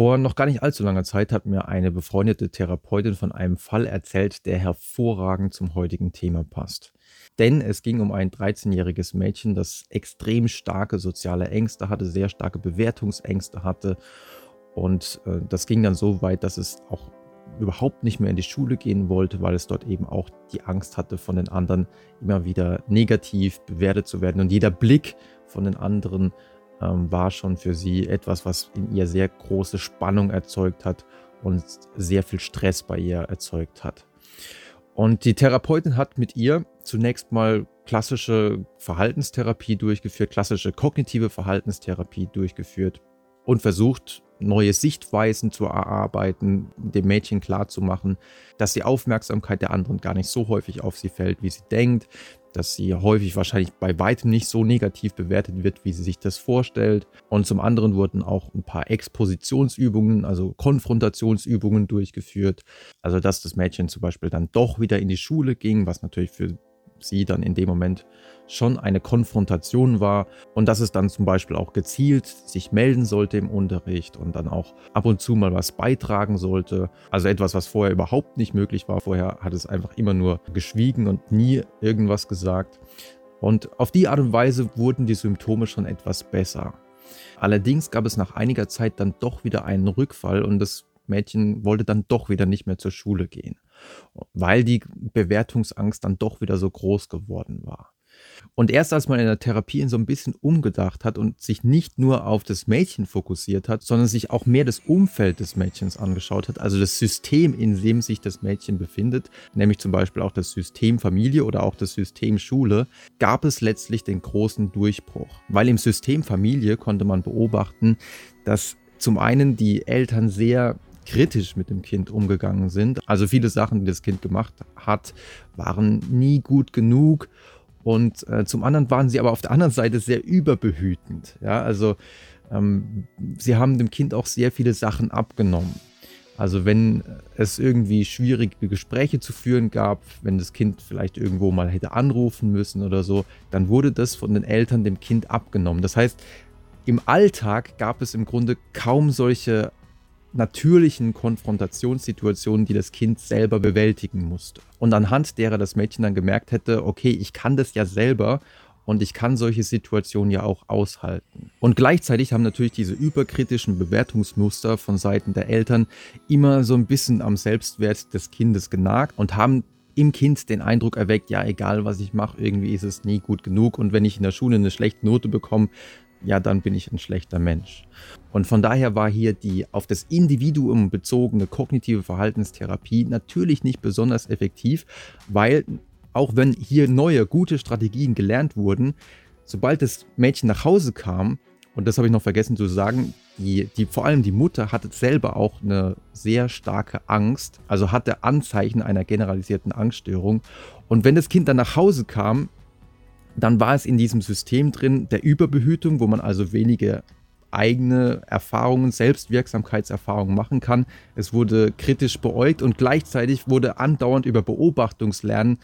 Vor noch gar nicht allzu langer Zeit hat mir eine befreundete Therapeutin von einem Fall erzählt, der hervorragend zum heutigen Thema passt. Denn es ging um ein 13-jähriges Mädchen, das extrem starke soziale Ängste hatte, sehr starke Bewertungsängste hatte. Und äh, das ging dann so weit, dass es auch überhaupt nicht mehr in die Schule gehen wollte, weil es dort eben auch die Angst hatte, von den anderen immer wieder negativ bewertet zu werden. Und jeder Blick von den anderen ähm, war schon für sie etwas, was in ihr sehr große Spannung erzeugt hat und sehr viel Stress bei ihr erzeugt hat. Und die Therapeutin hat mit ihr zunächst mal klassische Verhaltenstherapie durchgeführt, klassische kognitive Verhaltenstherapie durchgeführt und versucht, neue Sichtweisen zu erarbeiten, dem Mädchen klarzumachen, dass die Aufmerksamkeit der anderen gar nicht so häufig auf sie fällt, wie sie denkt, dass sie häufig wahrscheinlich bei weitem nicht so negativ bewertet wird, wie sie sich das vorstellt. Und zum anderen wurden auch ein paar Expositionsübungen, also Konfrontationsübungen durchgeführt. Also dass das Mädchen zum Beispiel dann doch wieder in die Schule ging, was natürlich für sie dann in dem Moment schon eine Konfrontation war und dass es dann zum Beispiel auch gezielt sich melden sollte im Unterricht und dann auch ab und zu mal was beitragen sollte. Also etwas, was vorher überhaupt nicht möglich war. Vorher hat es einfach immer nur geschwiegen und nie irgendwas gesagt. Und auf die Art und Weise wurden die Symptome schon etwas besser. Allerdings gab es nach einiger Zeit dann doch wieder einen Rückfall und das Mädchen wollte dann doch wieder nicht mehr zur Schule gehen weil die Bewertungsangst dann doch wieder so groß geworden war. Und erst als man in der Therapie so ein bisschen umgedacht hat und sich nicht nur auf das Mädchen fokussiert hat, sondern sich auch mehr das Umfeld des Mädchens angeschaut hat, also das System, in dem sich das Mädchen befindet, nämlich zum Beispiel auch das System Familie oder auch das System Schule, gab es letztlich den großen Durchbruch. Weil im System Familie konnte man beobachten, dass zum einen die Eltern sehr kritisch mit dem Kind umgegangen sind. Also viele Sachen, die das Kind gemacht hat, waren nie gut genug. Und äh, zum anderen waren sie aber auf der anderen Seite sehr überbehütend. Ja, also ähm, sie haben dem Kind auch sehr viele Sachen abgenommen. Also wenn es irgendwie schwierige Gespräche zu führen gab, wenn das Kind vielleicht irgendwo mal hätte anrufen müssen oder so, dann wurde das von den Eltern dem Kind abgenommen. Das heißt, im Alltag gab es im Grunde kaum solche natürlichen Konfrontationssituationen, die das Kind selber bewältigen musste. Und anhand derer das Mädchen dann gemerkt hätte, okay, ich kann das ja selber und ich kann solche Situationen ja auch aushalten. Und gleichzeitig haben natürlich diese überkritischen Bewertungsmuster von Seiten der Eltern immer so ein bisschen am Selbstwert des Kindes genagt und haben im Kind den Eindruck erweckt, ja, egal was ich mache, irgendwie ist es nie gut genug und wenn ich in der Schule eine schlechte Note bekomme, ja, dann bin ich ein schlechter Mensch. Und von daher war hier die auf das Individuum bezogene kognitive Verhaltenstherapie natürlich nicht besonders effektiv, weil auch wenn hier neue gute Strategien gelernt wurden, sobald das Mädchen nach Hause kam, und das habe ich noch vergessen zu sagen, die, die, vor allem die Mutter hatte selber auch eine sehr starke Angst, also hatte Anzeichen einer generalisierten Angststörung. Und wenn das Kind dann nach Hause kam, dann war es in diesem System drin der Überbehütung, wo man also wenige eigene Erfahrungen, Selbstwirksamkeitserfahrungen machen kann. Es wurde kritisch beäugt und gleichzeitig wurde andauernd über Beobachtungslernen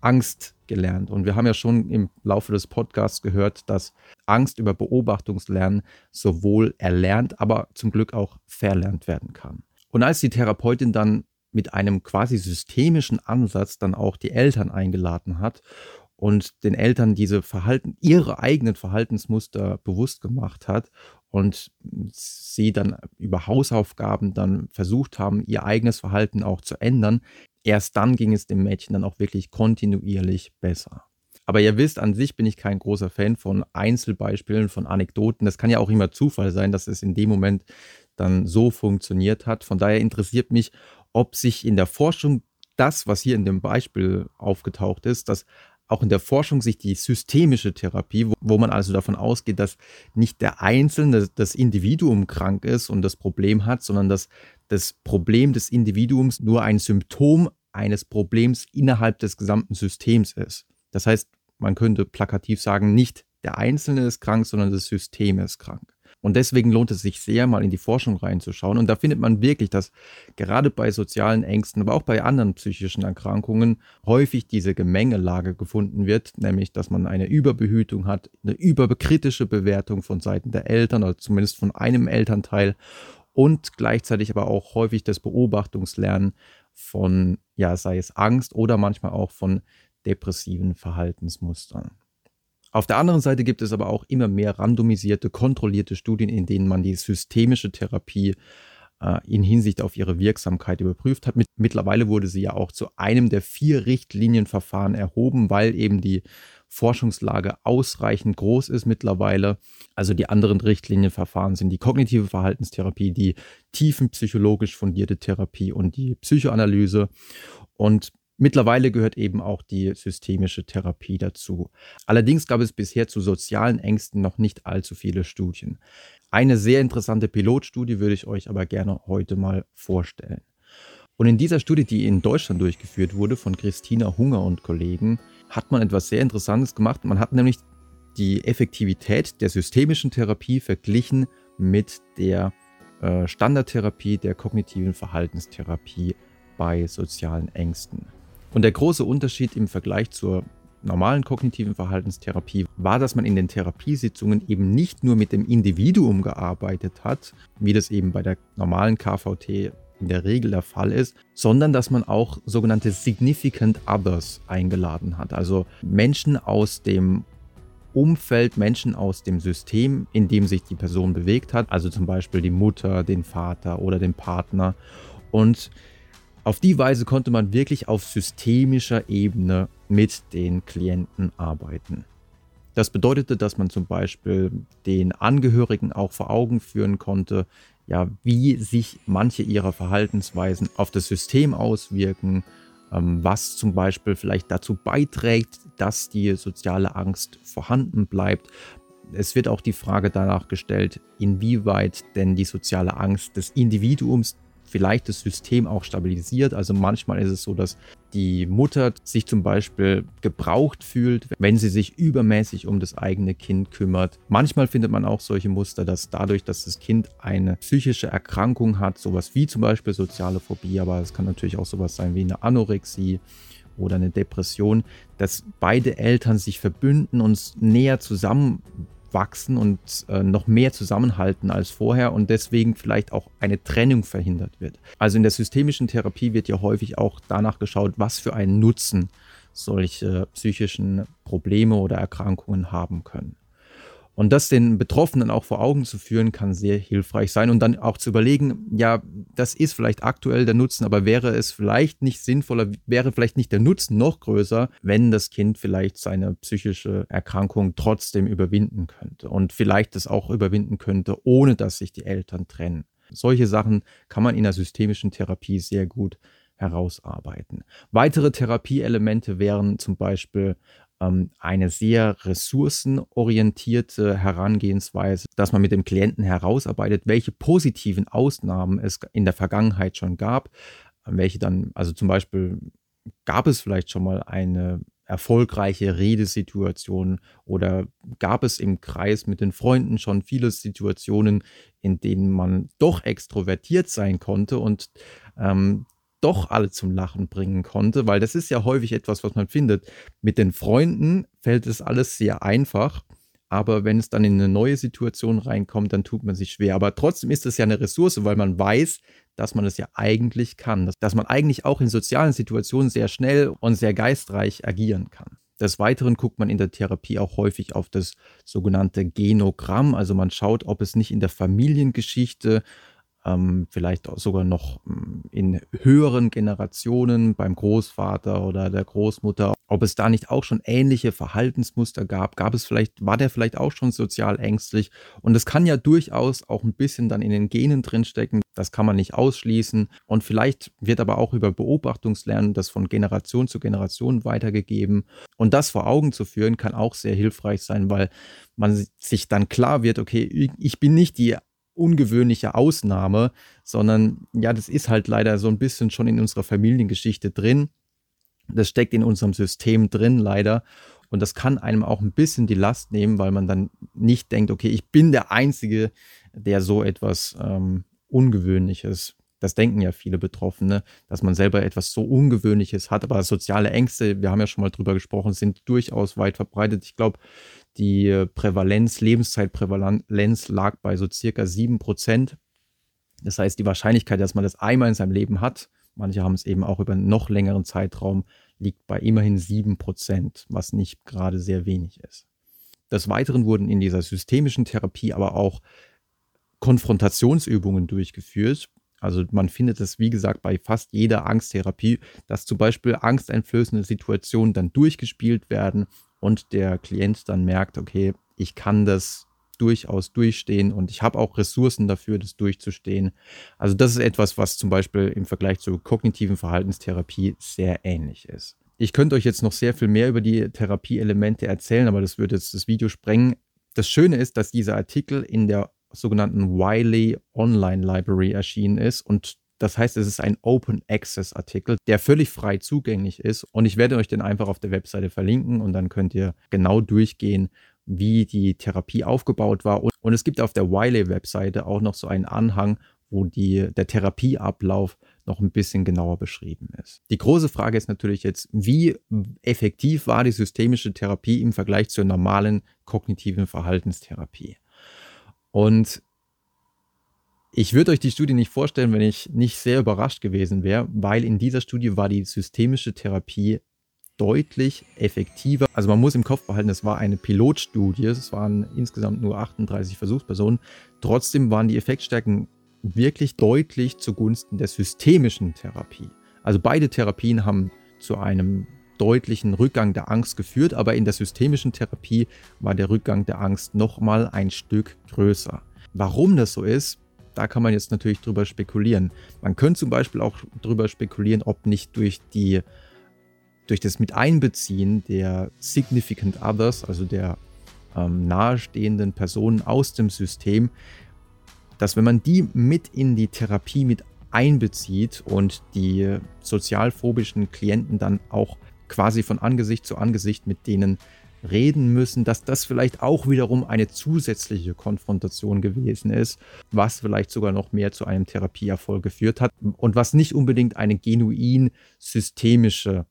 Angst gelernt. Und wir haben ja schon im Laufe des Podcasts gehört, dass Angst über Beobachtungslernen sowohl erlernt, aber zum Glück auch verlernt werden kann. Und als die Therapeutin dann mit einem quasi systemischen Ansatz dann auch die Eltern eingeladen hat und den Eltern diese Verhalten, ihre eigenen Verhaltensmuster bewusst gemacht hat und sie dann über Hausaufgaben dann versucht haben, ihr eigenes Verhalten auch zu ändern. Erst dann ging es dem Mädchen dann auch wirklich kontinuierlich besser. Aber ihr wisst, an sich bin ich kein großer Fan von Einzelbeispielen, von Anekdoten. Das kann ja auch immer Zufall sein, dass es in dem Moment dann so funktioniert hat. Von daher interessiert mich, ob sich in der Forschung das, was hier in dem Beispiel aufgetaucht ist, dass auch in der Forschung sich die systemische Therapie, wo, wo man also davon ausgeht, dass nicht der Einzelne, das Individuum krank ist und das Problem hat, sondern dass das Problem des Individuums nur ein Symptom eines Problems innerhalb des gesamten Systems ist. Das heißt, man könnte plakativ sagen, nicht der Einzelne ist krank, sondern das System ist krank. Und deswegen lohnt es sich sehr, mal in die Forschung reinzuschauen. Und da findet man wirklich, dass gerade bei sozialen Ängsten, aber auch bei anderen psychischen Erkrankungen häufig diese Gemengelage gefunden wird, nämlich dass man eine Überbehütung hat, eine überkritische Bewertung von Seiten der Eltern oder zumindest von einem Elternteil und gleichzeitig aber auch häufig das Beobachtungslernen von, ja, sei es Angst oder manchmal auch von depressiven Verhaltensmustern. Auf der anderen Seite gibt es aber auch immer mehr randomisierte, kontrollierte Studien, in denen man die systemische Therapie äh, in Hinsicht auf ihre Wirksamkeit überprüft hat. Mit, mittlerweile wurde sie ja auch zu einem der vier Richtlinienverfahren erhoben, weil eben die Forschungslage ausreichend groß ist mittlerweile. Also die anderen Richtlinienverfahren sind die kognitive Verhaltenstherapie, die tiefenpsychologisch fundierte Therapie und die Psychoanalyse. Und Mittlerweile gehört eben auch die systemische Therapie dazu. Allerdings gab es bisher zu sozialen Ängsten noch nicht allzu viele Studien. Eine sehr interessante Pilotstudie würde ich euch aber gerne heute mal vorstellen. Und in dieser Studie, die in Deutschland durchgeführt wurde von Christina Hunger und Kollegen, hat man etwas sehr Interessantes gemacht. Man hat nämlich die Effektivität der systemischen Therapie verglichen mit der äh, Standardtherapie der kognitiven Verhaltenstherapie bei sozialen Ängsten. Und der große Unterschied im Vergleich zur normalen kognitiven Verhaltenstherapie war, dass man in den Therapiesitzungen eben nicht nur mit dem Individuum gearbeitet hat, wie das eben bei der normalen KVT in der Regel der Fall ist, sondern dass man auch sogenannte Significant Others eingeladen hat. Also Menschen aus dem Umfeld, Menschen aus dem System, in dem sich die Person bewegt hat, also zum Beispiel die Mutter, den Vater oder den Partner. Und auf die Weise konnte man wirklich auf systemischer Ebene mit den Klienten arbeiten. Das bedeutete, dass man zum Beispiel den Angehörigen auch vor Augen führen konnte, ja, wie sich manche ihrer Verhaltensweisen auf das System auswirken, ähm, was zum Beispiel vielleicht dazu beiträgt, dass die soziale Angst vorhanden bleibt. Es wird auch die Frage danach gestellt, inwieweit denn die soziale Angst des Individuums vielleicht das System auch stabilisiert. Also manchmal ist es so, dass die Mutter sich zum Beispiel gebraucht fühlt, wenn sie sich übermäßig um das eigene Kind kümmert. Manchmal findet man auch solche Muster, dass dadurch, dass das Kind eine psychische Erkrankung hat, sowas wie zum Beispiel soziale Phobie, aber es kann natürlich auch sowas sein wie eine Anorexie oder eine Depression, dass beide Eltern sich verbünden und näher zusammen wachsen und äh, noch mehr zusammenhalten als vorher und deswegen vielleicht auch eine Trennung verhindert wird. Also in der systemischen Therapie wird ja häufig auch danach geschaut, was für einen Nutzen solche psychischen Probleme oder Erkrankungen haben können. Und das den Betroffenen auch vor Augen zu führen, kann sehr hilfreich sein und dann auch zu überlegen, ja, das ist vielleicht aktuell der Nutzen, aber wäre es vielleicht nicht sinnvoller, wäre vielleicht nicht der Nutzen noch größer, wenn das Kind vielleicht seine psychische Erkrankung trotzdem überwinden könnte und vielleicht das auch überwinden könnte, ohne dass sich die Eltern trennen. Solche Sachen kann man in der systemischen Therapie sehr gut herausarbeiten. Weitere Therapieelemente wären zum Beispiel eine sehr ressourcenorientierte Herangehensweise, dass man mit dem Klienten herausarbeitet, welche positiven Ausnahmen es in der Vergangenheit schon gab, welche dann, also zum Beispiel gab es vielleicht schon mal eine erfolgreiche Redesituation oder gab es im Kreis mit den Freunden schon viele Situationen, in denen man doch extrovertiert sein konnte und ähm, doch alle zum Lachen bringen konnte, weil das ist ja häufig etwas, was man findet. Mit den Freunden fällt es alles sehr einfach, aber wenn es dann in eine neue Situation reinkommt, dann tut man sich schwer. Aber trotzdem ist es ja eine Ressource, weil man weiß, dass man es ja eigentlich kann, dass man eigentlich auch in sozialen Situationen sehr schnell und sehr geistreich agieren kann. Des Weiteren guckt man in der Therapie auch häufig auf das sogenannte Genogramm. Also man schaut, ob es nicht in der Familiengeschichte ähm, vielleicht sogar noch hm, in höheren Generationen beim Großvater oder der Großmutter, ob es da nicht auch schon ähnliche Verhaltensmuster gab, gab es vielleicht, war der vielleicht auch schon sozial ängstlich? Und es kann ja durchaus auch ein bisschen dann in den Genen drinstecken, das kann man nicht ausschließen. Und vielleicht wird aber auch über Beobachtungslernen das von Generation zu Generation weitergegeben. Und das vor Augen zu führen kann auch sehr hilfreich sein, weil man sich dann klar wird, okay, ich bin nicht die ungewöhnliche Ausnahme, sondern ja, das ist halt leider so ein bisschen schon in unserer Familiengeschichte drin. Das steckt in unserem System drin, leider. Und das kann einem auch ein bisschen die Last nehmen, weil man dann nicht denkt, okay, ich bin der Einzige, der so etwas ähm, Ungewöhnliches das denken ja viele Betroffene, dass man selber etwas so Ungewöhnliches hat. Aber soziale Ängste, wir haben ja schon mal drüber gesprochen, sind durchaus weit verbreitet. Ich glaube, die Prävalenz, Lebenszeitprävalenz lag bei so circa sieben Prozent. Das heißt, die Wahrscheinlichkeit, dass man das einmal in seinem Leben hat, manche haben es eben auch über einen noch längeren Zeitraum, liegt bei immerhin 7%, was nicht gerade sehr wenig ist. Des Weiteren wurden in dieser systemischen Therapie aber auch Konfrontationsübungen durchgeführt. Also man findet es, wie gesagt, bei fast jeder Angsttherapie, dass zum Beispiel angsteinflößende Situationen dann durchgespielt werden und der Klient dann merkt, okay, ich kann das durchaus durchstehen und ich habe auch Ressourcen dafür, das durchzustehen. Also das ist etwas, was zum Beispiel im Vergleich zur kognitiven Verhaltenstherapie sehr ähnlich ist. Ich könnte euch jetzt noch sehr viel mehr über die Therapieelemente erzählen, aber das würde jetzt das Video sprengen. Das Schöne ist, dass dieser Artikel in der sogenannten Wiley Online Library erschienen ist und das heißt, es ist ein Open Access Artikel, der völlig frei zugänglich ist und ich werde euch den einfach auf der Webseite verlinken und dann könnt ihr genau durchgehen, wie die Therapie aufgebaut war. Und, es gibt auf der Wiley-Webseite auch noch so einen Anhang, wo die, der Therapieablauf noch ein bisschen genauer beschrieben ist. Die große Frage ist natürlich jetzt, wie effektiv war die systemische Therapie im Vergleich zur normalen kognitiven Verhaltenstherapie? Und ich würde euch die Studie nicht vorstellen, wenn ich nicht sehr überrascht gewesen wäre, weil in dieser Studie war die systemische Therapie deutlich effektiver. Also man muss im Kopf behalten, es war eine Pilotstudie, es waren insgesamt nur 38 Versuchspersonen. Trotzdem waren die Effektstärken wirklich deutlich zugunsten der systemischen Therapie. Also beide Therapien haben zu einem deutlichen Rückgang der Angst geführt, aber in der systemischen Therapie war der Rückgang der Angst nochmal ein Stück größer. Warum das so ist, da kann man jetzt natürlich drüber spekulieren. Man könnte zum Beispiel auch drüber spekulieren, ob nicht durch die durch das Miteinbeziehen der Significant Others, also der ähm, nahestehenden Personen aus dem System, dass wenn man die mit in die Therapie mit einbezieht und die sozialphobischen Klienten dann auch quasi von Angesicht zu Angesicht mit denen reden müssen, dass das vielleicht auch wiederum eine zusätzliche Konfrontation gewesen ist, was vielleicht sogar noch mehr zu einem Therapieerfolg geführt hat und was nicht unbedingt eine genuin systemische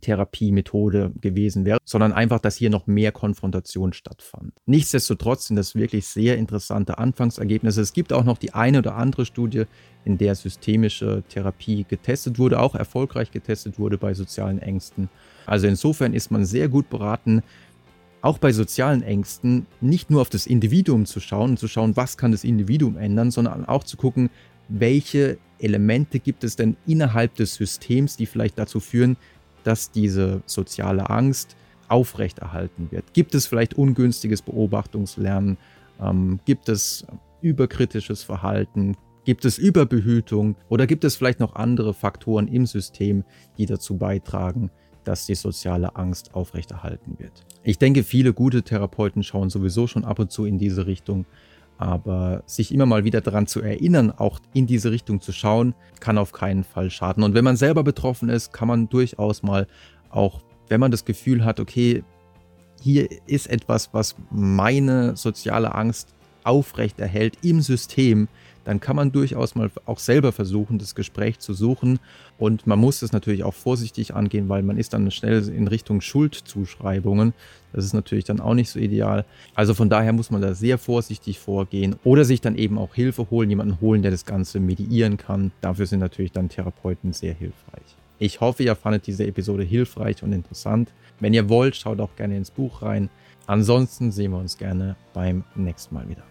Therapiemethode gewesen wäre, sondern einfach, dass hier noch mehr Konfrontation stattfand. Nichtsdestotrotz sind das wirklich sehr interessante Anfangsergebnisse. Es gibt auch noch die eine oder andere Studie, in der systemische Therapie getestet wurde, auch erfolgreich getestet wurde bei sozialen Ängsten. Also insofern ist man sehr gut beraten, auch bei sozialen Ängsten nicht nur auf das Individuum zu schauen und zu schauen, was kann das Individuum ändern, sondern auch zu gucken, welche Elemente gibt es denn innerhalb des Systems, die vielleicht dazu führen, dass diese soziale Angst aufrechterhalten wird? Gibt es vielleicht ungünstiges Beobachtungslernen? Ähm, gibt es überkritisches Verhalten? Gibt es Überbehütung? Oder gibt es vielleicht noch andere Faktoren im System, die dazu beitragen, dass die soziale Angst aufrechterhalten wird? Ich denke, viele gute Therapeuten schauen sowieso schon ab und zu in diese Richtung. Aber sich immer mal wieder daran zu erinnern, auch in diese Richtung zu schauen, kann auf keinen Fall schaden. Und wenn man selber betroffen ist, kann man durchaus mal auch, wenn man das Gefühl hat, okay, hier ist etwas, was meine soziale Angst aufrechterhält im System, dann kann man durchaus mal auch selber versuchen, das Gespräch zu suchen. Und man muss es natürlich auch vorsichtig angehen, weil man ist dann schnell in Richtung Schuldzuschreibungen. Das ist natürlich dann auch nicht so ideal. Also von daher muss man da sehr vorsichtig vorgehen oder sich dann eben auch Hilfe holen, jemanden holen, der das Ganze mediieren kann. Dafür sind natürlich dann Therapeuten sehr hilfreich. Ich hoffe, ihr fandet diese Episode hilfreich und interessant. Wenn ihr wollt, schaut auch gerne ins Buch rein. Ansonsten sehen wir uns gerne beim nächsten Mal wieder.